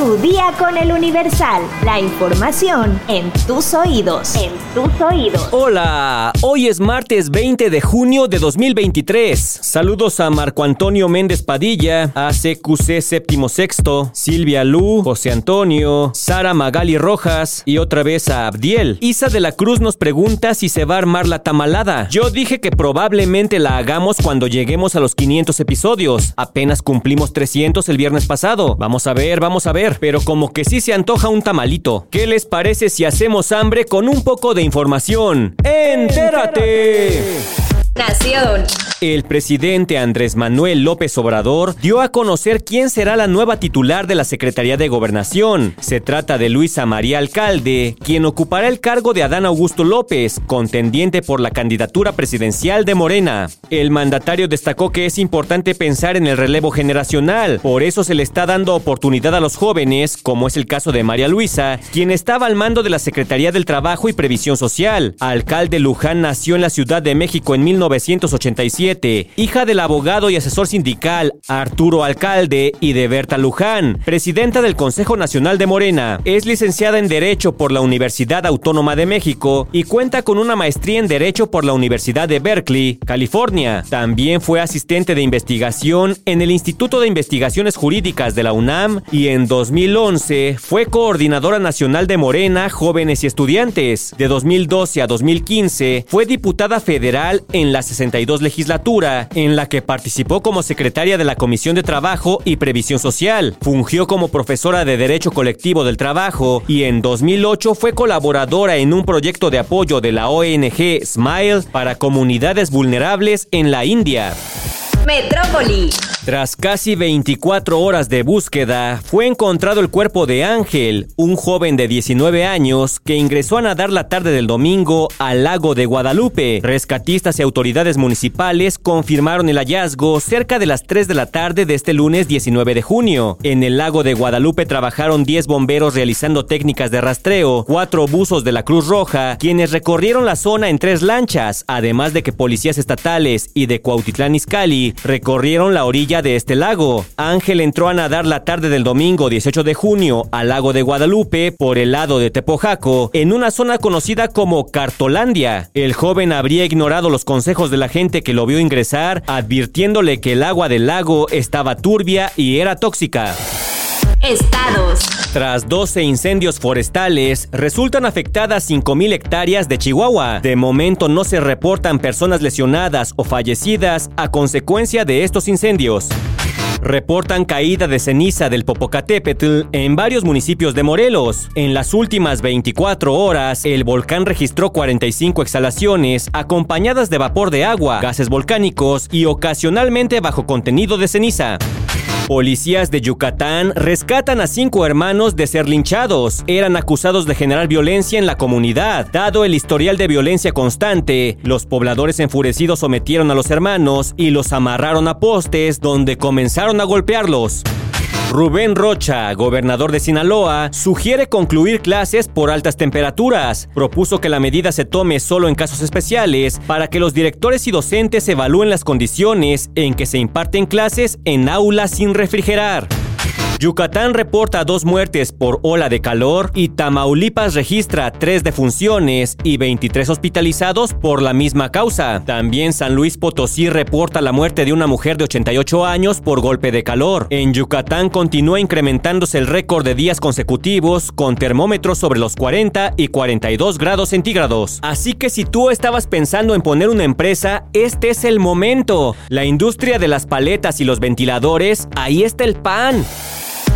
Tu día con el Universal. La información en tus oídos. En tus oídos. Hola, hoy es martes 20 de junio de 2023. Saludos a Marco Antonio Méndez Padilla, ACQC séptimo sexto, Silvia Lu, José Antonio, Sara Magali Rojas y otra vez a Abdiel. Isa de la Cruz nos pregunta si se va a armar la tamalada. Yo dije que probablemente la hagamos cuando lleguemos a los 500 episodios. Apenas cumplimos 300 el viernes pasado. Vamos a ver, vamos a ver pero como que sí se antoja un tamalito. ¿Qué les parece si hacemos hambre con un poco de información? ¡Entérate! Nación. El presidente Andrés Manuel López Obrador dio a conocer quién será la nueva titular de la Secretaría de Gobernación. Se trata de Luisa María Alcalde, quien ocupará el cargo de Adán Augusto López, contendiente por la candidatura presidencial de Morena. El mandatario destacó que es importante pensar en el relevo generacional, por eso se le está dando oportunidad a los jóvenes, como es el caso de María Luisa, quien estaba al mando de la Secretaría del Trabajo y Previsión Social. Alcalde Luján nació en la Ciudad de México en 1987 hija del abogado y asesor sindical Arturo Alcalde y de Berta Luján, presidenta del Consejo Nacional de Morena. Es licenciada en Derecho por la Universidad Autónoma de México y cuenta con una maestría en Derecho por la Universidad de Berkeley, California. También fue asistente de investigación en el Instituto de Investigaciones Jurídicas de la UNAM y en 2011 fue coordinadora nacional de Morena, Jóvenes y Estudiantes. De 2012 a 2015 fue diputada federal en la 62 legislatura en la que participó como secretaria de la Comisión de Trabajo y Previsión Social. Fungió como profesora de Derecho Colectivo del Trabajo y en 2008 fue colaboradora en un proyecto de apoyo de la ONG Smile para comunidades vulnerables en la India. Metrópoli. Tras casi 24 horas de búsqueda, fue encontrado el cuerpo de Ángel, un joven de 19 años que ingresó a nadar la tarde del domingo al lago de Guadalupe. Rescatistas y autoridades municipales confirmaron el hallazgo cerca de las 3 de la tarde de este lunes 19 de junio. En el lago de Guadalupe trabajaron 10 bomberos realizando técnicas de rastreo, cuatro buzos de la Cruz Roja, quienes recorrieron la zona en tres lanchas, además de que policías estatales y de Cuautitlán Izcalli recorrieron la orilla de este lago. Ángel entró a nadar la tarde del domingo 18 de junio al lago de Guadalupe por el lado de Tepojaco, en una zona conocida como Cartolandia. El joven habría ignorado los consejos de la gente que lo vio ingresar, advirtiéndole que el agua del lago estaba turbia y era tóxica. Estados. Tras 12 incendios forestales, resultan afectadas 5.000 hectáreas de Chihuahua. De momento no se reportan personas lesionadas o fallecidas a consecuencia de estos incendios. Reportan caída de ceniza del Popocatépetl en varios municipios de Morelos. En las últimas 24 horas, el volcán registró 45 exhalaciones acompañadas de vapor de agua, gases volcánicos y ocasionalmente bajo contenido de ceniza. Policías de Yucatán rescatan a cinco hermanos de ser linchados. Eran acusados de generar violencia en la comunidad. Dado el historial de violencia constante, los pobladores enfurecidos sometieron a los hermanos y los amarraron a postes donde comenzaron a golpearlos. Rubén Rocha, gobernador de Sinaloa, sugiere concluir clases por altas temperaturas. Propuso que la medida se tome solo en casos especiales para que los directores y docentes evalúen las condiciones en que se imparten clases en aulas sin refrigerar. Yucatán reporta dos muertes por ola de calor y Tamaulipas registra tres defunciones y 23 hospitalizados por la misma causa. También San Luis Potosí reporta la muerte de una mujer de 88 años por golpe de calor. En Yucatán continúa incrementándose el récord de días consecutivos con termómetros sobre los 40 y 42 grados centígrados. Así que si tú estabas pensando en poner una empresa, este es el momento. La industria de las paletas y los ventiladores, ahí está el pan.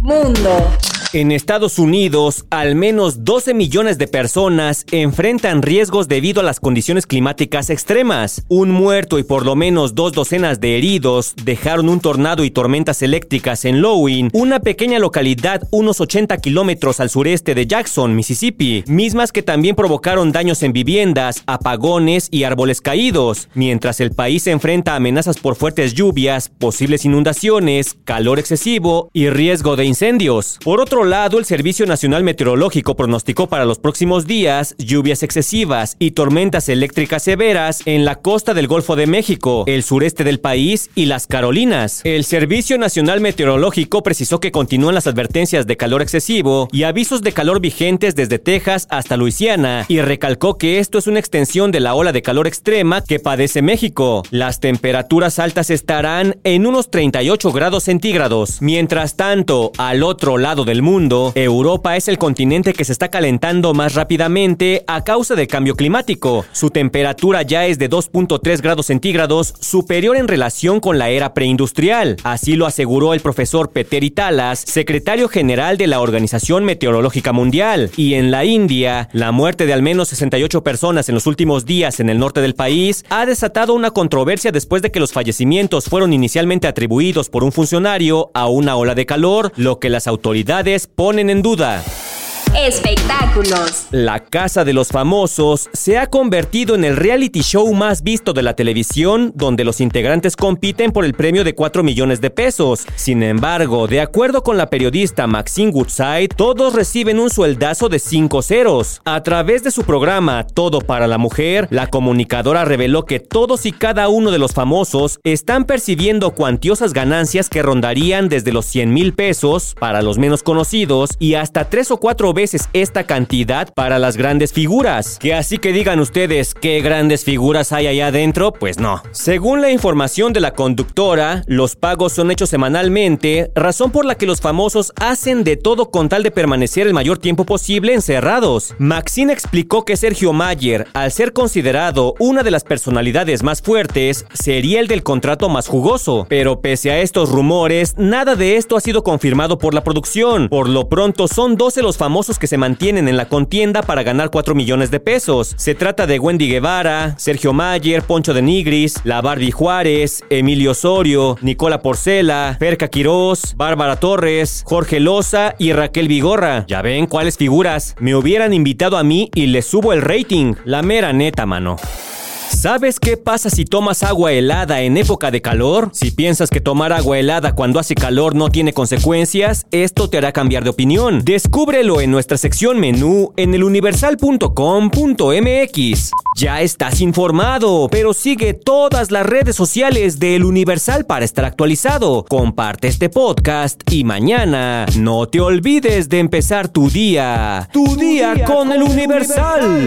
Mundo. En Estados Unidos, al menos 12 millones de personas enfrentan riesgos debido a las condiciones climáticas extremas. Un muerto y por lo menos dos docenas de heridos dejaron un tornado y tormentas eléctricas en Lowing, una pequeña localidad unos 80 kilómetros al sureste de Jackson, Mississippi, mismas que también provocaron daños en viviendas, apagones y árboles caídos, mientras el país se enfrenta a amenazas por fuertes lluvias, posibles inundaciones, calor excesivo y riesgo de incendios. Por otro otro lado, el Servicio Nacional Meteorológico pronosticó para los próximos días lluvias excesivas y tormentas eléctricas severas en la costa del Golfo de México, el sureste del país y las Carolinas. El Servicio Nacional Meteorológico precisó que continúan las advertencias de calor excesivo y avisos de calor vigentes desde Texas hasta Luisiana y recalcó que esto es una extensión de la ola de calor extrema que padece México. Las temperaturas altas estarán en unos 38 grados centígrados. Mientras tanto, al otro lado del mundo, Europa es el continente que se está calentando más rápidamente a causa del cambio climático. Su temperatura ya es de 2.3 grados centígrados, superior en relación con la era preindustrial. Así lo aseguró el profesor Peter Italas, secretario general de la Organización Meteorológica Mundial. Y en la India, la muerte de al menos 68 personas en los últimos días en el norte del país ha desatado una controversia después de que los fallecimientos fueron inicialmente atribuidos por un funcionario a una ola de calor, lo que las autoridades ponen en duda. Espectáculos. La Casa de los Famosos se ha convertido en el reality show más visto de la televisión, donde los integrantes compiten por el premio de 4 millones de pesos. Sin embargo, de acuerdo con la periodista Maxine Woodside, todos reciben un sueldazo de 5 ceros. A través de su programa Todo para la Mujer, la comunicadora reveló que todos y cada uno de los famosos están percibiendo cuantiosas ganancias que rondarían desde los 100 mil pesos para los menos conocidos y hasta 3 o 4 veces esta cantidad para las grandes figuras. Que así que digan ustedes qué grandes figuras hay allá adentro, pues no. Según la información de la conductora, los pagos son hechos semanalmente, razón por la que los famosos hacen de todo con tal de permanecer el mayor tiempo posible encerrados. Maxine explicó que Sergio Mayer, al ser considerado una de las personalidades más fuertes, sería el del contrato más jugoso. Pero pese a estos rumores, nada de esto ha sido confirmado por la producción. Por lo pronto son 12 los famosos que se mantienen en la contienda para ganar 4 millones de pesos. Se trata de Wendy Guevara, Sergio Mayer, Poncho de Nigris, La Barbie Juárez, Emilio Osorio, Nicola Porcela, Perca Quirós, Bárbara Torres, Jorge Loza y Raquel Vigorra. Ya ven cuáles figuras. Me hubieran invitado a mí y les subo el rating. La mera neta, mano. ¿Sabes qué pasa si tomas agua helada en época de calor? Si piensas que tomar agua helada cuando hace calor no tiene consecuencias, esto te hará cambiar de opinión. Descúbrelo en nuestra sección menú en eluniversal.com.mx. Ya estás informado, pero sigue todas las redes sociales de El Universal para estar actualizado. Comparte este podcast y mañana no te olvides de empezar tu día. Tu, día, con, El Universal.